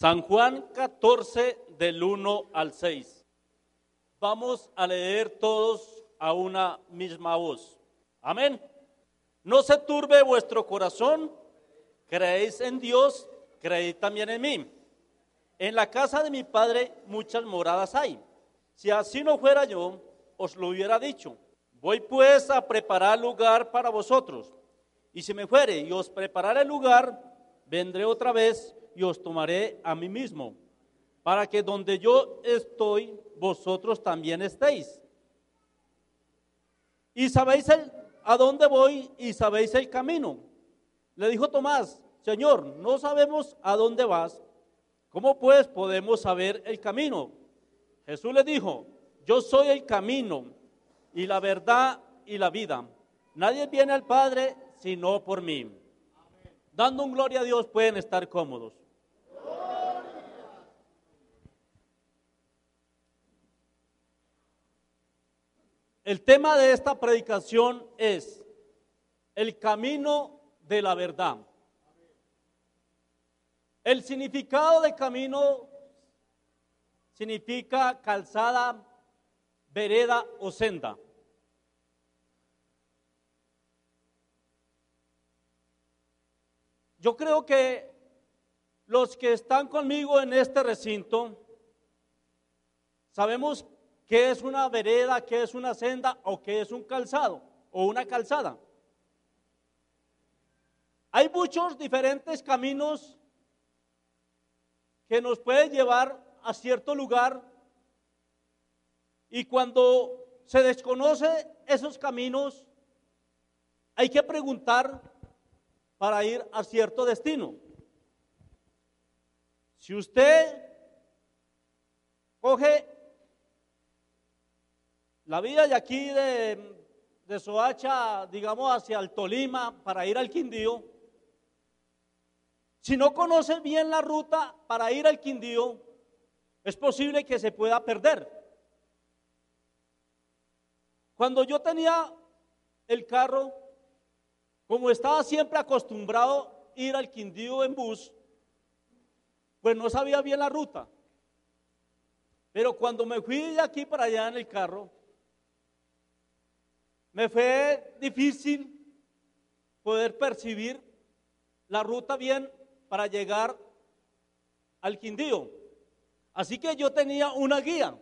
San Juan 14 del 1 al 6. Vamos a leer todos a una misma voz. Amén. No se turbe vuestro corazón. Creéis en Dios, creéis también en mí. En la casa de mi padre muchas moradas hay. Si así no fuera yo, os lo hubiera dicho. Voy pues a preparar lugar para vosotros. Y si me fuere y os prepararé lugar, vendré otra vez y os tomaré a mí mismo, para que donde yo estoy, vosotros también estéis. Y sabéis el, a dónde voy y sabéis el camino. Le dijo Tomás, Señor, no sabemos a dónde vas. ¿Cómo pues podemos saber el camino? Jesús le dijo, yo soy el camino y la verdad y la vida. Nadie viene al Padre sino por mí. Dando un gloria a Dios pueden estar cómodos. El tema de esta predicación es el camino de la verdad. El significado de camino significa calzada, vereda o senda. Yo creo que los que están conmigo en este recinto sabemos qué es una vereda, qué es una senda o qué es un calzado o una calzada. Hay muchos diferentes caminos que nos pueden llevar a cierto lugar y cuando se desconoce esos caminos hay que preguntar para ir a cierto destino. Si usted coge la vía de aquí de, Soacha, digamos, hacia el Tolima para ir al Quindío, si no conoce bien la ruta para ir al Quindío, es posible que se pueda perder. Cuando yo tenía el carro, como estaba siempre acostumbrado ir al Quindío en bus, pues no sabía bien la ruta. Pero cuando me fui de aquí para allá en el carro, me fue difícil poder percibir la ruta bien para llegar al Quindío. Así que yo tenía una guía,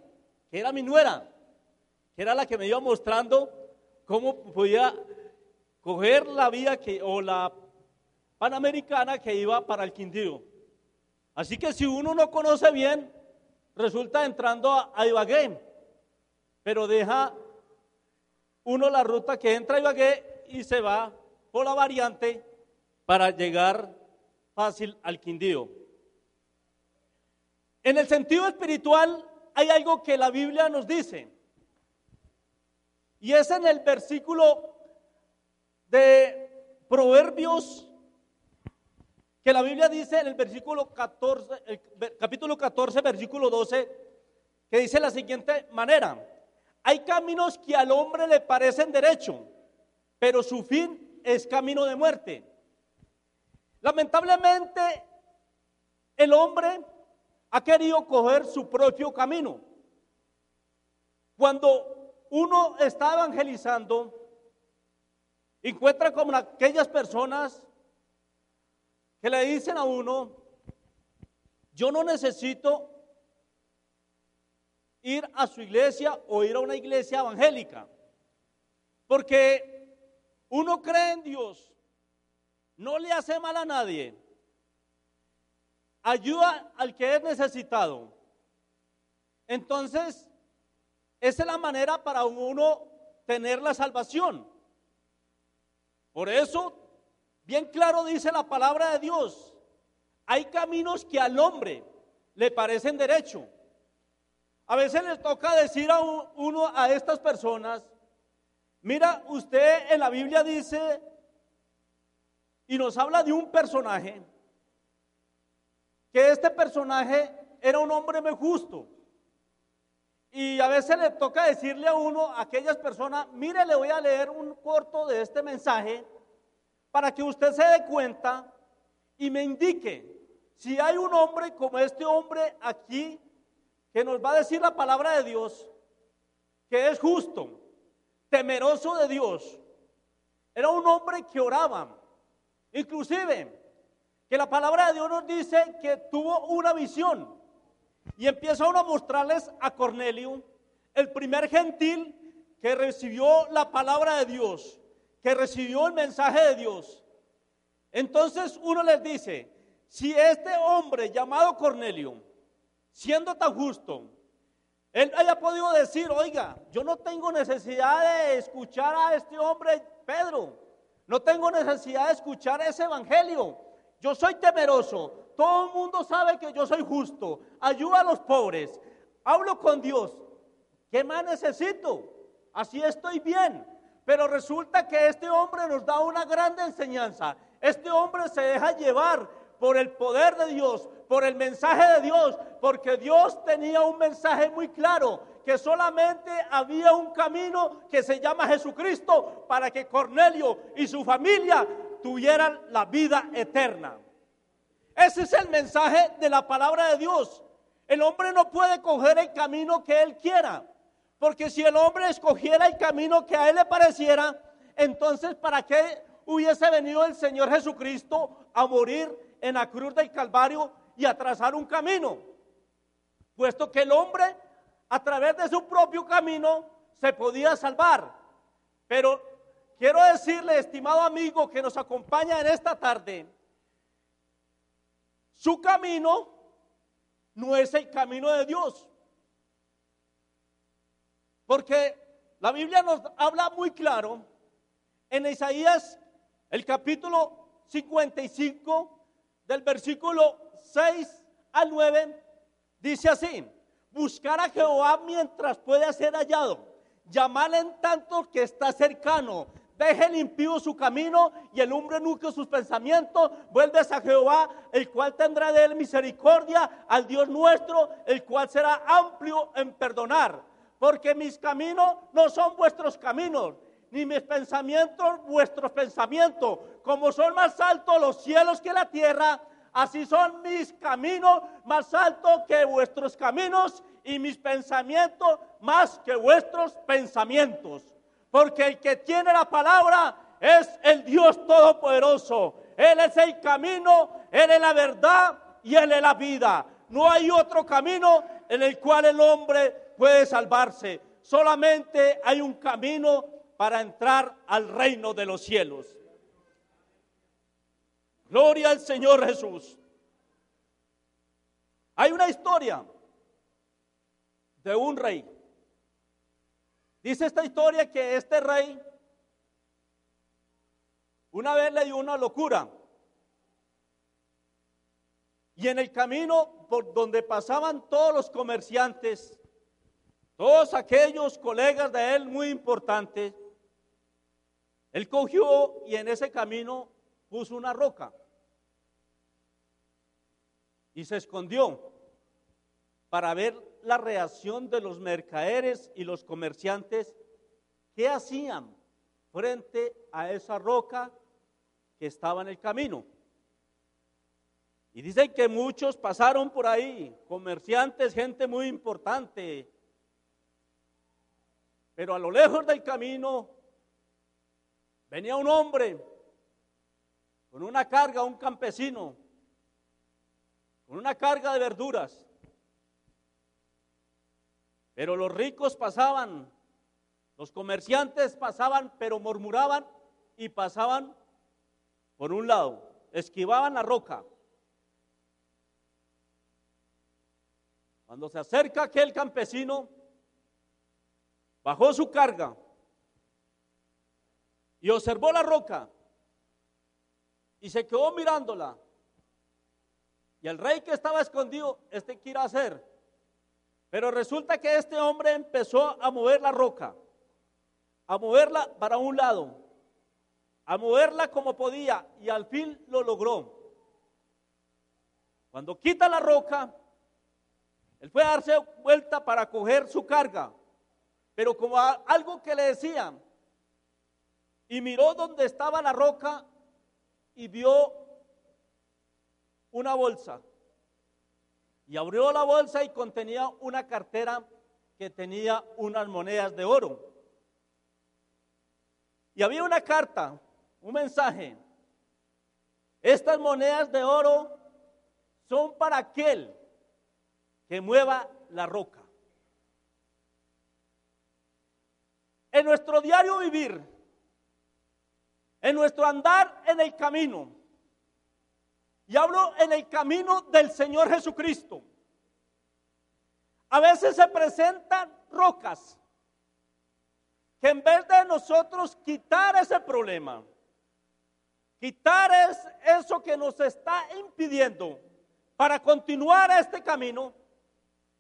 que era mi nuera, que era la que me iba mostrando cómo podía coger la vía que, o la panamericana que iba para el Quindío. Así que si uno no conoce bien, resulta entrando a, a Ibagué, pero deja uno la ruta que entra a Ibagué y se va por la variante para llegar fácil al Quindío. En el sentido espiritual hay algo que la Biblia nos dice. Y es en el versículo de Proverbios que la Biblia dice en el versículo 14, el capítulo 14, versículo 12, que dice la siguiente manera: Hay caminos que al hombre le parecen derecho, pero su fin es camino de muerte. Lamentablemente, el hombre ha querido coger su propio camino. Cuando uno está evangelizando, encuentra como aquellas personas que le dicen a uno, yo no necesito ir a su iglesia o ir a una iglesia evangélica, porque uno cree en Dios, no le hace mal a nadie, ayuda al que es necesitado. Entonces, esa es la manera para uno tener la salvación. Por eso, bien claro dice la palabra de Dios, hay caminos que al hombre le parecen derecho. A veces les toca decir a uno a estas personas, mira, usted en la Biblia dice y nos habla de un personaje, que este personaje era un hombre muy justo. Y a veces le toca decirle a uno, a aquellas personas, mire, le voy a leer un corto de este mensaje para que usted se dé cuenta y me indique si hay un hombre como este hombre aquí que nos va a decir la palabra de Dios, que es justo, temeroso de Dios. Era un hombre que oraba, inclusive que la palabra de Dios nos dice que tuvo una visión y empieza uno a mostrarles a Cornelio, el primer gentil que recibió la palabra de Dios, que recibió el mensaje de Dios. Entonces uno les dice, si este hombre llamado Cornelio, siendo tan justo, él haya podido decir, oiga, yo no tengo necesidad de escuchar a este hombre Pedro, no tengo necesidad de escuchar ese evangelio, yo soy temeroso, todo el mundo sabe que yo soy justo, ayuda a los pobres, hablo con Dios, ¿qué más necesito? Así estoy bien. Pero resulta que este hombre nos da una grande enseñanza. Este hombre se deja llevar por el poder de Dios, por el mensaje de Dios, porque Dios tenía un mensaje muy claro, que solamente había un camino que se llama Jesucristo para que Cornelio y su familia tuvieran la vida eterna. Ese es el mensaje de la palabra de Dios. El hombre no puede coger el camino que él quiera, porque si el hombre escogiera el camino que a él le pareciera, entonces ¿para qué hubiese venido el Señor Jesucristo a morir en la cruz del Calvario y a trazar un camino? Puesto que el hombre a través de su propio camino se podía salvar. Pero quiero decirle, estimado amigo que nos acompaña en esta tarde, su camino no es el camino de Dios. Porque la Biblia nos habla muy claro en Isaías el capítulo 55 del versículo 6 al 9 dice así, buscar a Jehová mientras pueda ser hallado, llamarle en tanto que está cercano, Deje limpio su camino y el hombre nunca sus pensamientos. Vuelves a Jehová, el cual tendrá de él misericordia, al Dios nuestro, el cual será amplio en perdonar. Porque mis caminos no son vuestros caminos, ni mis pensamientos vuestros pensamientos. Como son más altos los cielos que la tierra, así son mis caminos más altos que vuestros caminos y mis pensamientos más que vuestros pensamientos. Porque el que tiene la palabra es el Dios Todopoderoso. Él es el camino, Él es la verdad y Él es la vida. No hay otro camino en el cual el hombre puede salvarse. Solamente hay un camino para entrar al reino de los cielos. Gloria al Señor Jesús. Hay una historia de un rey Dice esta historia que este rey una vez le dio una locura. Y en el camino por donde pasaban todos los comerciantes, todos aquellos colegas de él muy importantes, él cogió y en ese camino puso una roca y se escondió para ver la reacción de los mercaderes y los comerciantes, ¿qué hacían frente a esa roca que estaba en el camino? Y dicen que muchos pasaron por ahí, comerciantes, gente muy importante. Pero a lo lejos del camino venía un hombre con una carga, un campesino, con una carga de verduras. Pero los ricos pasaban, los comerciantes pasaban, pero murmuraban y pasaban por un lado, esquivaban la roca. Cuando se acerca aquel campesino, bajó su carga y observó la roca y se quedó mirándola. Y el rey que estaba escondido, este quiere hacer. Pero resulta que este hombre empezó a mover la roca, a moverla para un lado, a moverla como podía y al fin lo logró. Cuando quita la roca, él fue a darse vuelta para coger su carga, pero como algo que le decían, y miró donde estaba la roca y vio una bolsa. Y abrió la bolsa y contenía una cartera que tenía unas monedas de oro. Y había una carta, un mensaje. Estas monedas de oro son para aquel que mueva la roca. En nuestro diario vivir, en nuestro andar en el camino, y hablo en el camino del Señor Jesucristo, a veces se presentan rocas que en vez de nosotros quitar ese problema, quitar es eso que nos está impidiendo para continuar este camino,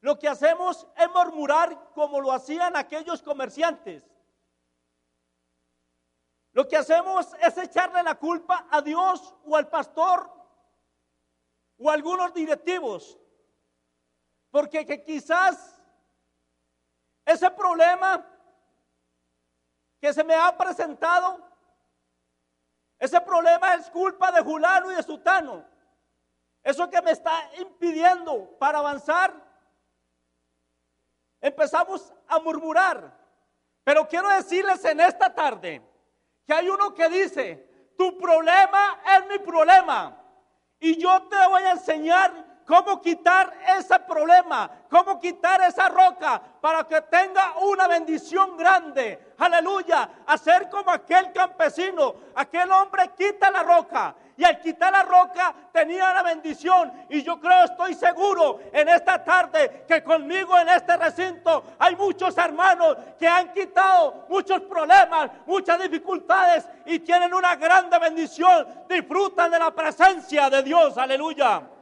lo que hacemos es murmurar como lo hacían aquellos comerciantes. Lo que hacemos es echarle la culpa a Dios o al pastor o a algunos directivos. Porque que quizás ese problema que se me ha presentado, ese problema es culpa de Julano y de Sutano. Eso que me está impidiendo para avanzar, empezamos a murmurar. Pero quiero decirles en esta tarde que hay uno que dice, tu problema es mi problema. Y yo te voy a enseñar cómo quitar ese problema, cómo quitar esa roca para que tenga una bendición grande. Aleluya. Hacer como aquel campesino, aquel hombre quita la roca. Y al quitar la roca tenía la bendición. Y yo creo, estoy seguro en esta tarde que conmigo en este recinto hay muchos hermanos que han quitado muchos problemas, muchas dificultades y tienen una grande bendición. Disfrutan de la presencia de Dios. Aleluya.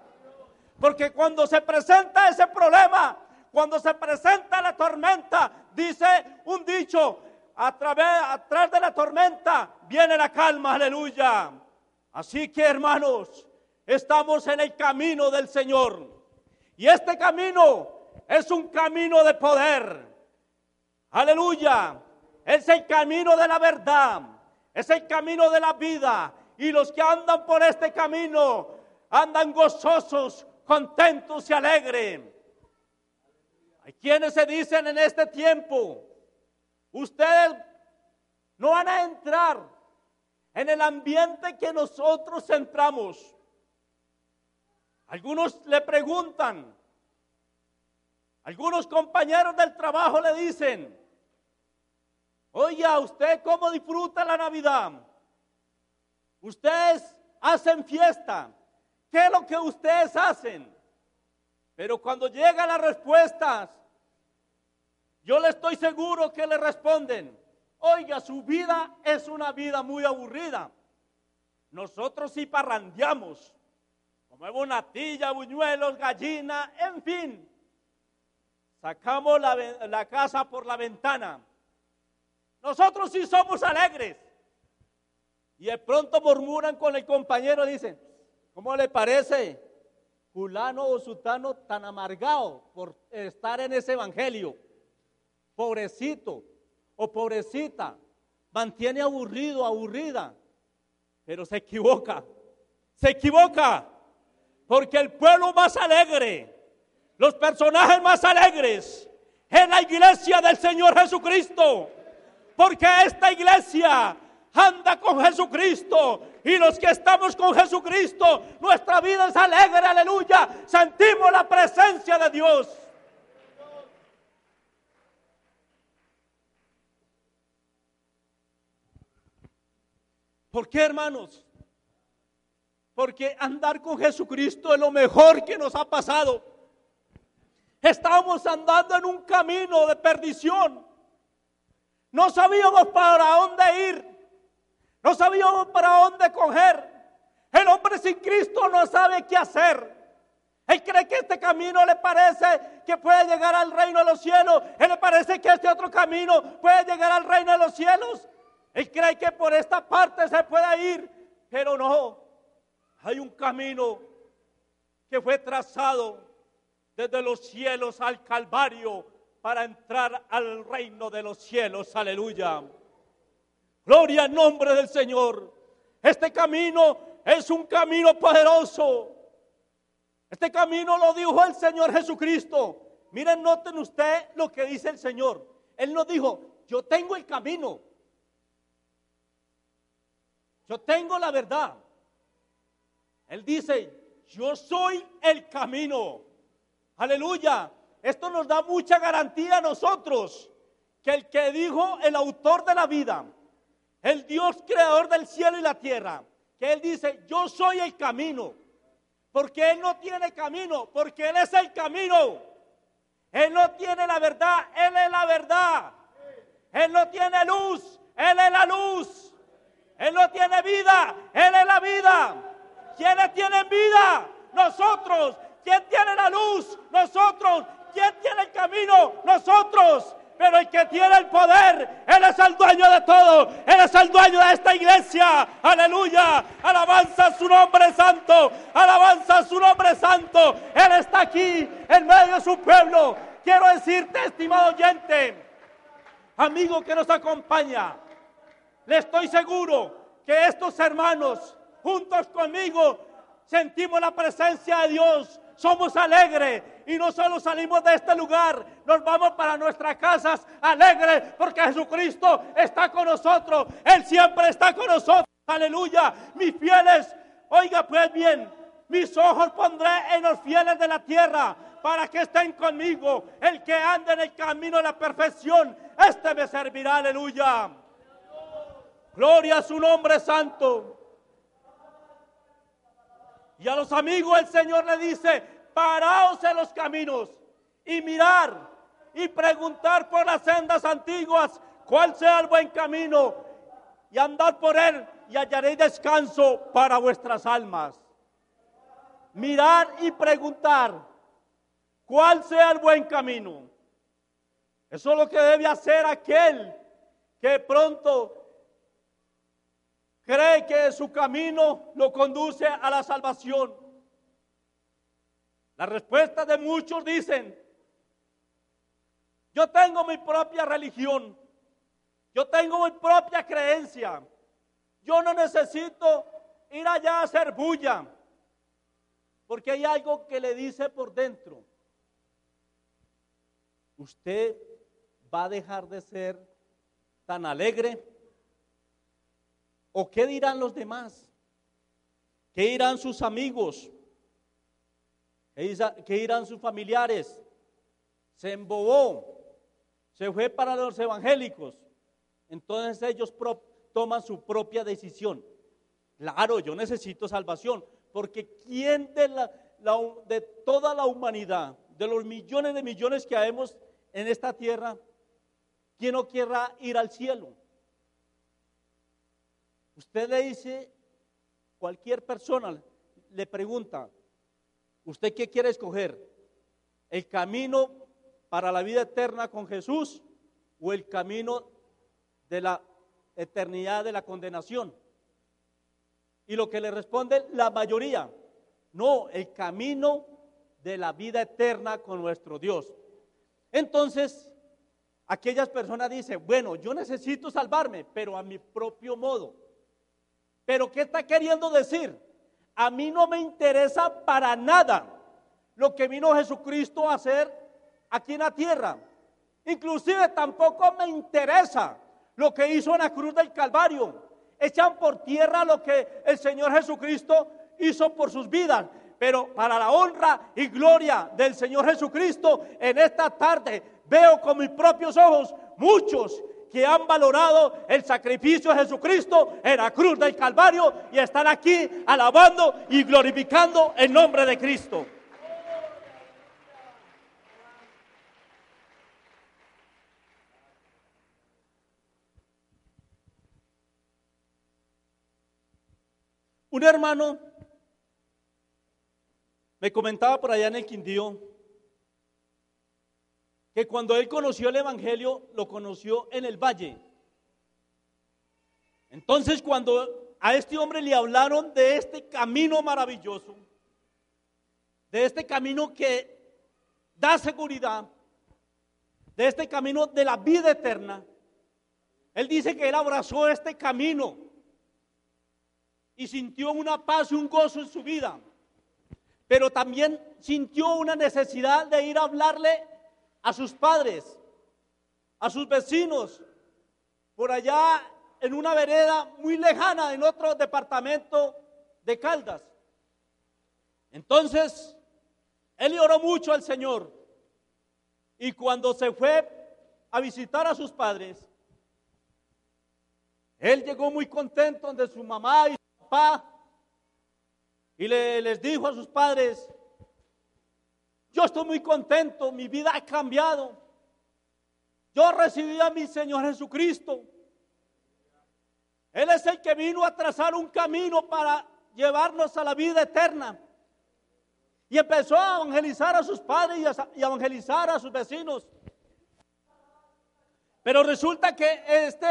Porque cuando se presenta ese problema, cuando se presenta la tormenta, dice un dicho, a través, atrás de la tormenta viene la calma, aleluya. Así que hermanos, estamos en el camino del Señor. Y este camino es un camino de poder. Aleluya. Es el camino de la verdad. Es el camino de la vida. Y los que andan por este camino andan gozosos, contentos y alegres. Hay quienes se dicen en este tiempo, ustedes no van a entrar en el ambiente que nosotros entramos. Algunos le preguntan, algunos compañeros del trabajo le dicen, oye, ¿usted cómo disfruta la Navidad? Ustedes hacen fiesta. ¿Qué es lo que ustedes hacen? Pero cuando llegan las respuestas, yo le estoy seguro que le responden, oiga, su vida es una vida muy aburrida. Nosotros sí parrandeamos, comemos natilla, buñuelos, gallina, en fin. Sacamos la, la casa por la ventana. Nosotros sí somos alegres. Y de pronto murmuran con el compañero, dicen, ¿Cómo le parece? Fulano o Sutano tan amargado por estar en ese evangelio. Pobrecito o pobrecita. Mantiene aburrido, aburrida. Pero se equivoca. Se equivoca. Porque el pueblo más alegre, los personajes más alegres, es la iglesia del Señor Jesucristo. Porque esta iglesia anda con Jesucristo. Y los que estamos con Jesucristo, nuestra vida es alegre, aleluya. Sentimos la presencia de Dios. ¿Por qué, hermanos? Porque andar con Jesucristo es lo mejor que nos ha pasado. Estábamos andando en un camino de perdición. No sabíamos para dónde ir. No sabíamos para dónde coger. El hombre sin Cristo no sabe qué hacer. Él cree que este camino le parece que puede llegar al reino de los cielos. Él le parece que este otro camino puede llegar al reino de los cielos. Él cree que por esta parte se puede ir, pero no. Hay un camino que fue trazado desde los cielos al Calvario para entrar al reino de los cielos. Aleluya. Gloria al nombre del Señor. Este camino es un camino poderoso. Este camino lo dijo el Señor Jesucristo. Miren, noten usted lo que dice el Señor. Él nos dijo, yo tengo el camino. Yo tengo la verdad. Él dice, yo soy el camino. Aleluya. Esto nos da mucha garantía a nosotros que el que dijo el autor de la vida, el Dios creador del cielo y la tierra, que Él dice, yo soy el camino, porque Él no tiene camino, porque Él es el camino. Él no tiene la verdad, Él es la verdad. Él no tiene luz, Él es la luz. Él no tiene vida, Él es la vida. ¿Quiénes tienen vida? Nosotros. ¿Quién tiene la luz? Nosotros. ¿Quién tiene el camino? Nosotros. Pero el que tiene el poder, Él es el dueño de todo. Él es el dueño de esta iglesia. Aleluya. Alabanza su nombre santo. Alabanza su nombre santo. Él está aquí en medio de su pueblo. Quiero decirte, estimado oyente, amigo que nos acompaña, le estoy seguro que estos hermanos, juntos conmigo, sentimos la presencia de Dios somos alegres y no solo salimos de este lugar, nos vamos para nuestras casas alegres porque Jesucristo está con nosotros, Él siempre está con nosotros, aleluya, mis fieles, oiga pues bien, mis ojos pondré en los fieles de la tierra para que estén conmigo, el que ande en el camino de la perfección, este me servirá, aleluya. Gloria a su nombre santo. Y a los amigos el Señor le dice, paraos en los caminos y mirar y preguntar por las sendas antiguas cuál sea el buen camino y andar por él y hallaréis descanso para vuestras almas. Mirar y preguntar cuál sea el buen camino. Eso es lo que debe hacer aquel que pronto cree que su camino lo conduce a la salvación. La respuesta de muchos dicen, yo tengo mi propia religión, yo tengo mi propia creencia, yo no necesito ir allá a hacer bulla, porque hay algo que le dice por dentro, usted va a dejar de ser tan alegre ¿O qué dirán los demás? ¿Qué dirán sus amigos? ¿Qué dirán sus familiares? Se embobó, se fue para los evangélicos. Entonces ellos toman su propia decisión. Claro, yo necesito salvación, porque ¿quién de, la, de toda la humanidad, de los millones de millones que habemos en esta tierra, quién no querrá ir al cielo? Usted le dice, cualquier persona le pregunta, ¿usted qué quiere escoger? ¿El camino para la vida eterna con Jesús o el camino de la eternidad de la condenación? Y lo que le responde la mayoría, no, el camino de la vida eterna con nuestro Dios. Entonces, aquellas personas dicen, bueno, yo necesito salvarme, pero a mi propio modo. Pero ¿qué está queriendo decir? A mí no me interesa para nada lo que vino Jesucristo a hacer aquí en la tierra. Inclusive tampoco me interesa lo que hizo en la cruz del Calvario. Echan por tierra lo que el Señor Jesucristo hizo por sus vidas. Pero para la honra y gloria del Señor Jesucristo, en esta tarde veo con mis propios ojos muchos que han valorado el sacrificio de Jesucristo en la cruz del Calvario y están aquí alabando y glorificando el nombre de Cristo. Un hermano Me comentaba por allá en el Quindío que cuando él conoció el Evangelio, lo conoció en el valle. Entonces cuando a este hombre le hablaron de este camino maravilloso, de este camino que da seguridad, de este camino de la vida eterna, él dice que él abrazó este camino y sintió una paz y un gozo en su vida, pero también sintió una necesidad de ir a hablarle a sus padres, a sus vecinos, por allá en una vereda muy lejana, en otro departamento de Caldas. Entonces, él oró mucho al Señor y cuando se fue a visitar a sus padres, él llegó muy contento de su mamá y su papá y le, les dijo a sus padres, yo estoy muy contento, mi vida ha cambiado. Yo recibí a mi Señor Jesucristo. Él es el que vino a trazar un camino para llevarnos a la vida eterna. Y empezó a evangelizar a sus padres y a, evangelizar a sus vecinos. Pero resulta que este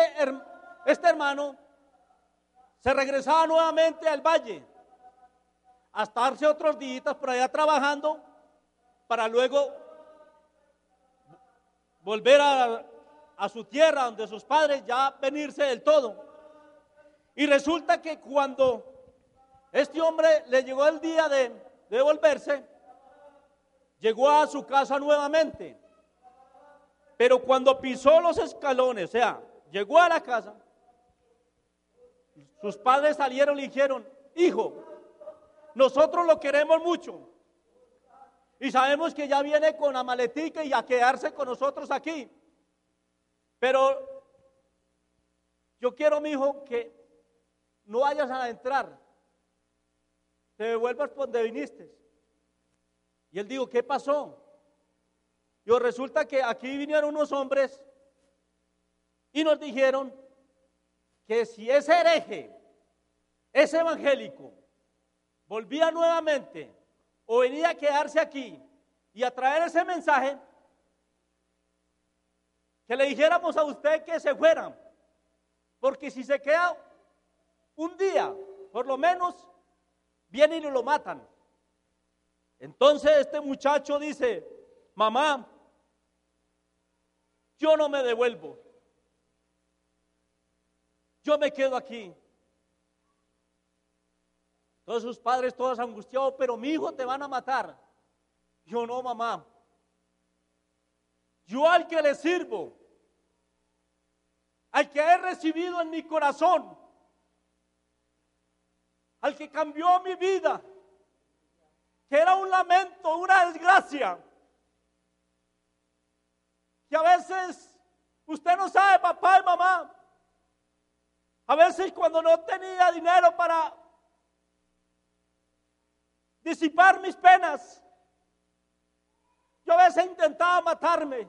este hermano se regresaba nuevamente al valle a estarse otros días por allá trabajando para luego volver a, su tierra donde sus padres ya venirse del todo. Y resulta que cuando este hombre le llegó el día de, de volverse, llegó a su casa nuevamente. Pero cuando pisó los escalones, o sea, llegó a la casa, sus padres salieron y dijeron, hijo, nosotros lo queremos mucho. Y sabemos que ya viene con la maletica y a quedarse con nosotros aquí. Pero yo quiero, mi hijo, que no vayas a entrar. Te devuelvas por donde viniste. Y él dijo, ¿qué pasó? Yo resulta que aquí vinieron unos hombres y nos dijeron que si ese hereje, ese evangélico, volvía nuevamente o venía a quedarse aquí y a traer ese mensaje, que le dijéramos a usted que se fueran, porque si se queda un día, por lo menos, vienen y lo matan. Entonces este muchacho dice, mamá, yo no me devuelvo yo me quedo aquí. Todos sus padres, todos angustiados, pero mi hijo te van a matar. Yo no, mamá. Yo al que le sirvo, al que he recibido en mi corazón, al que cambió mi vida, que era un lamento, una desgracia, que a veces usted no sabe, papá y mamá, a veces cuando no tenía dinero para disipar mis penas, yo a veces intentaba matarme.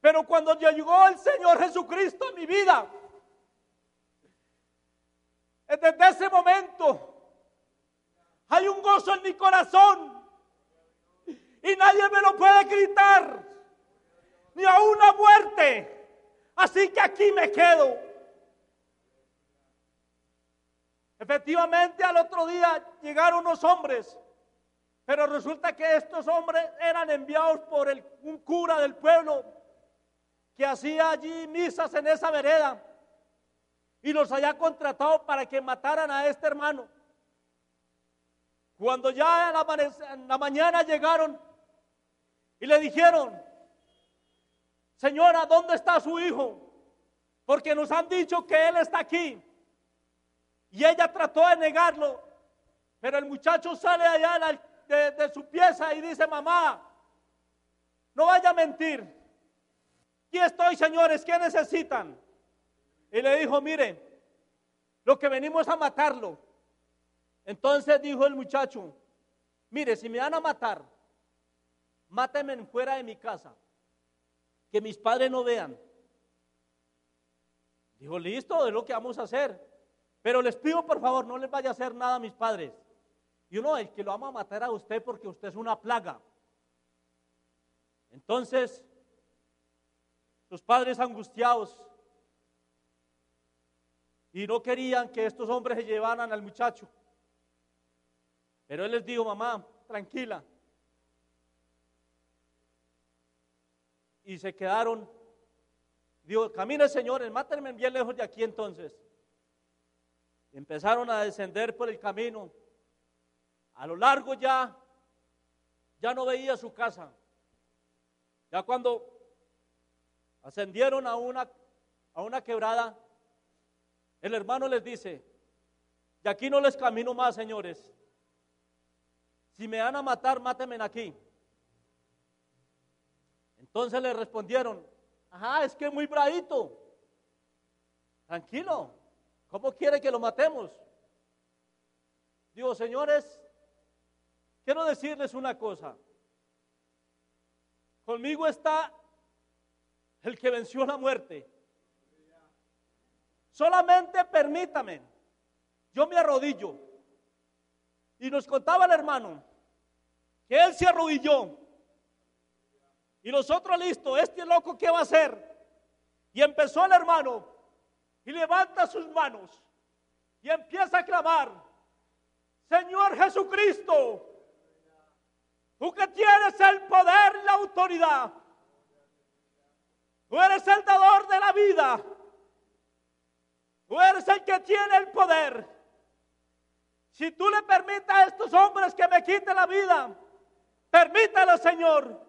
Pero cuando llegó el Señor Jesucristo a mi vida, desde ese momento hay un gozo en mi corazón y nadie me lo puede gritar, ni a una muerte. Así que aquí me quedo. Efectivamente, al otro día llegaron unos hombres, pero resulta que estos hombres eran enviados por el, un cura del pueblo que hacía allí misas en esa vereda y los había contratado para que mataran a este hermano. Cuando ya en la mañana llegaron y le dijeron, señora, ¿dónde está su hijo? Porque nos han dicho que él está aquí. Y ella trató de negarlo, pero el muchacho sale allá de, su pieza y dice, mamá, no vaya a mentir. Aquí estoy, señores, ¿qué necesitan? Y le dijo, mire, lo que venimos a matarlo. Entonces dijo el muchacho, mire, si me van a matar, mátenme fuera de mi casa que mis padres no vean. Dijo, listo, es lo que vamos a hacer. Pero les pido por favor, no les vaya a hacer nada a mis padres. Y uno, el que lo ama a matar a usted porque usted es una plaga. Entonces, sus padres angustiados y no querían que estos hombres se llevaran al muchacho. Pero él les dijo, mamá, tranquila. Y se quedaron. Dijo, camine señores, mátenme bien lejos de aquí entonces. Empezaron a descender por el camino. A lo largo ya, ya no veía su casa. Ya cuando ascendieron a una, a una quebrada, el hermano les dice, de aquí no les camino más, señores. Si me van a matar, mátenme aquí. Entonces le respondieron, ajá, es que muy bravito. Tranquilo, ¿cómo quiere que lo matemos? Digo, señores, quiero decirles una cosa. Conmigo está el que venció la muerte. Solamente permítame, yo me arrodillo. Y nos contaba el hermano que él se arrodilló. Y nosotros listo, este loco, ¿qué va a hacer? Y empezó el hermano y levanta sus manos y empieza a clamar, Señor Jesucristo, tú que tienes el poder y la autoridad, tú eres el dador de la vida, tú eres el que tiene el poder. Si tú le permites a estos hombres que me quiten la vida, permítelo, Señor.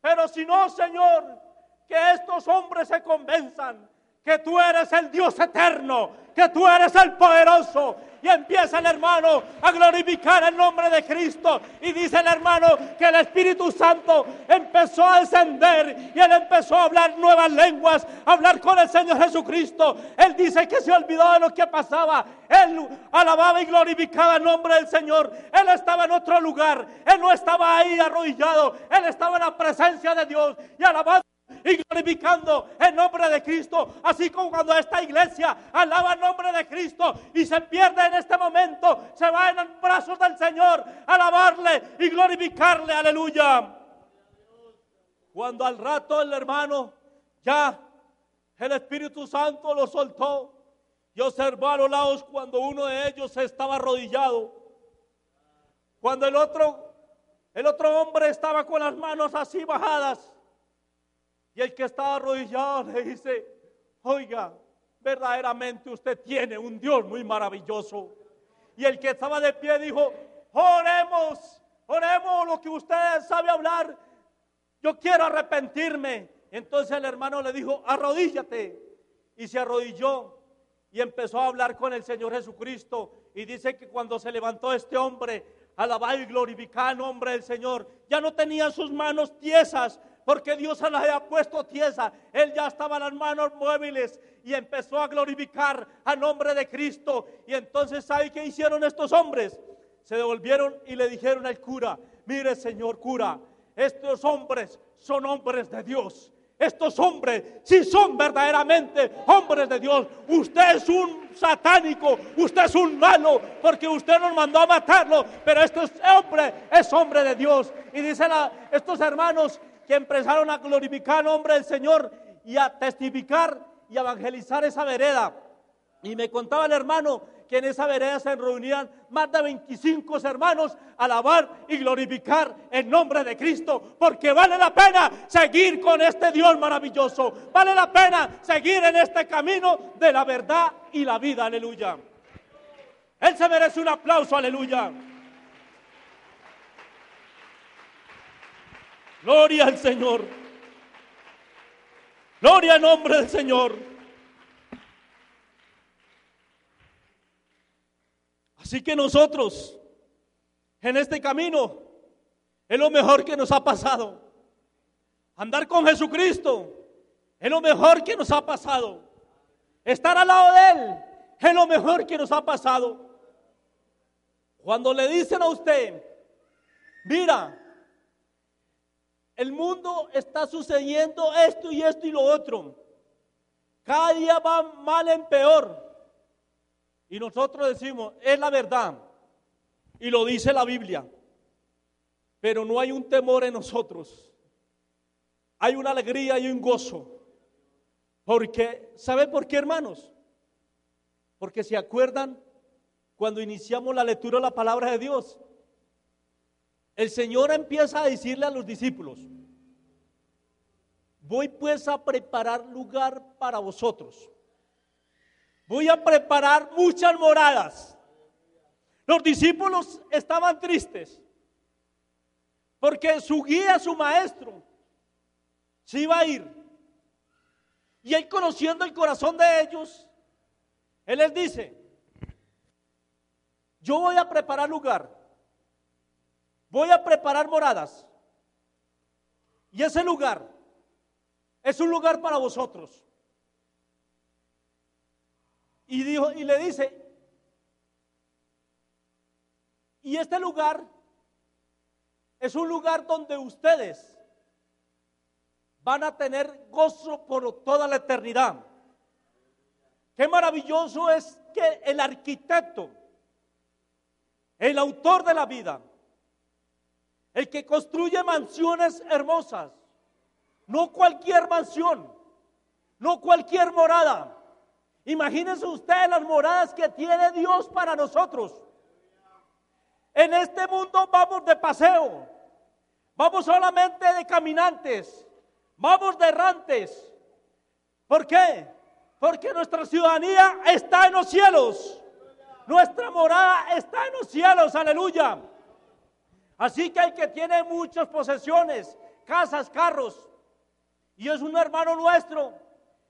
Pero si no, Señor, que estos hombres se convenzan que tú eres el Dios eterno, que tú eres el poderoso. Y empieza el hermano a glorificar el nombre de Cristo. Y dice el hermano que el Espíritu Santo empezó a descender y él empezó a hablar nuevas lenguas, a hablar con el Señor Jesucristo. Él dice que se olvidó de lo que pasaba. Él alababa y glorificaba el nombre del Señor. Él estaba en otro lugar. Él no estaba ahí arrodillado. Él estaba en la presencia de Dios y alabando y glorificando el nombre de Cristo. Así como cuando esta iglesia alaba el nombre de Cristo y se pierde en este momento, se va en los brazos del Señor a alabarle y glorificarle. Aleluya. Cuando al rato el hermano ya el Espíritu Santo lo soltó y observó a los lados cuando uno de ellos estaba arrodillado. Cuando el otro, el otro hombre estaba con las manos así bajadas. Y el que estaba arrodillado le dice, oiga, verdaderamente usted tiene un Dios muy maravilloso. Y el que estaba de pie dijo, oremos, oremos lo que usted sabe hablar. Yo quiero arrepentirme. Entonces el hermano le dijo, arrodíllate. Y se arrodilló y empezó a hablar con el Señor Jesucristo. Y dice que cuando se levantó este hombre, alabar y glorificar el nombre del Señor, ya no tenía sus manos tiesas, porque Dios las había puesto tiesa. Él ya estaba las manos móviles y empezó a glorificar al nombre de Cristo. Y entonces, ¿sabe qué hicieron estos hombres? Se devolvieron y le dijeron al cura, mire señor cura, estos hombres son hombres de Dios. Estos hombres, si son verdaderamente hombres de Dios, usted es un satánico, usted es un malo, porque usted nos mandó a matarlo, pero este hombre es hombre de Dios. Y dicen estos hermanos, que empezaron a glorificar el nombre del Señor y a testificar y evangelizar esa vereda. Y me contaba el hermano que en esa vereda se reunían más de 25 hermanos a alabar y glorificar el nombre de Cristo, porque vale la pena seguir con este Dios maravilloso, vale la pena seguir en este camino de la verdad y la vida, aleluya. Él se merece un aplauso, aleluya. Gloria al Señor. Gloria al nombre del Señor. Así que nosotros, en este camino, es lo mejor que nos ha pasado. Andar con Jesucristo es lo mejor que nos ha pasado. Estar al lado de Él es lo mejor que nos ha pasado. Cuando le dicen a usted, mira, el mundo está sucediendo esto y esto y lo otro. Cada día va mal en peor. Y nosotros decimos, es la verdad. Y lo dice la Biblia. Pero no hay un temor en nosotros. Hay una alegría y un gozo. Porque, ¿sabe por qué, hermanos? Porque se acuerdan cuando iniciamos la lectura de la palabra de Dios. El Señor empieza a decirle a los discípulos, voy pues a preparar lugar para vosotros. Voy a preparar muchas moradas. Los discípulos estaban tristes porque su guía, su maestro, se iba a ir. Y él conociendo el corazón de ellos, él les dice, yo voy a preparar lugar, voy a preparar moradas. Y ese lugar es un lugar para vosotros. Y, dijo, y le dice, y este lugar es un lugar donde ustedes van a tener gozo por toda la eternidad. Qué maravilloso es que el arquitecto, el autor de la vida, el que construye mansiones hermosas, no cualquier mansión, no cualquier morada. Imagínense ustedes las moradas que tiene Dios para nosotros. En este mundo vamos de paseo, vamos solamente de caminantes, vamos de errantes. ¿Por qué? Porque nuestra ciudadanía está en los cielos. Nuestra morada está en los cielos, aleluya. Así que el que tiene muchas posesiones, casas, carros, y es un hermano nuestro,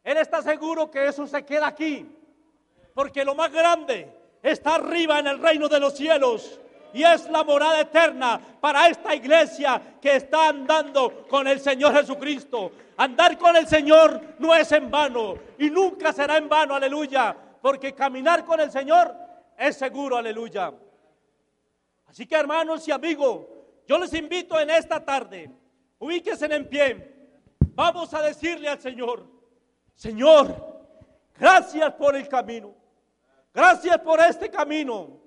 él está seguro que eso se queda aquí. Porque lo más grande está arriba en el reino de los cielos. Y es la morada eterna para esta iglesia que está andando con el Señor Jesucristo. Andar con el Señor no es en vano y nunca será en vano, aleluya. Porque caminar con el Señor es seguro, aleluya. Así que hermanos y amigos, yo les invito en esta tarde, ubíquense en pie. Vamos a decirle al Señor, Señor, gracias por el camino. Gracias por este camino.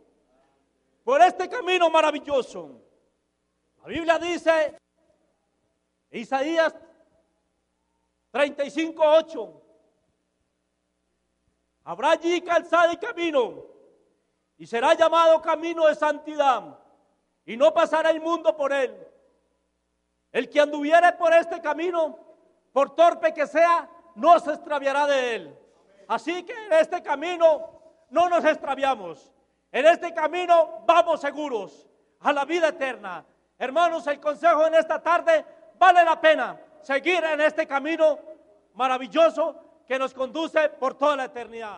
Por este camino maravilloso. La Biblia dice, Isaías 35, 8. Habrá allí calzada y camino, y será llamado camino de santidad, y no pasará el mundo por él. El que anduviere por este camino, por torpe que sea, no se extraviará de él. Así que en este camino no nos extraviamos. En este camino vamos seguros a la vida eterna. Hermanos, el consejo en esta tarde vale la pena seguir en este camino maravilloso que nos conduce por toda la eternidad.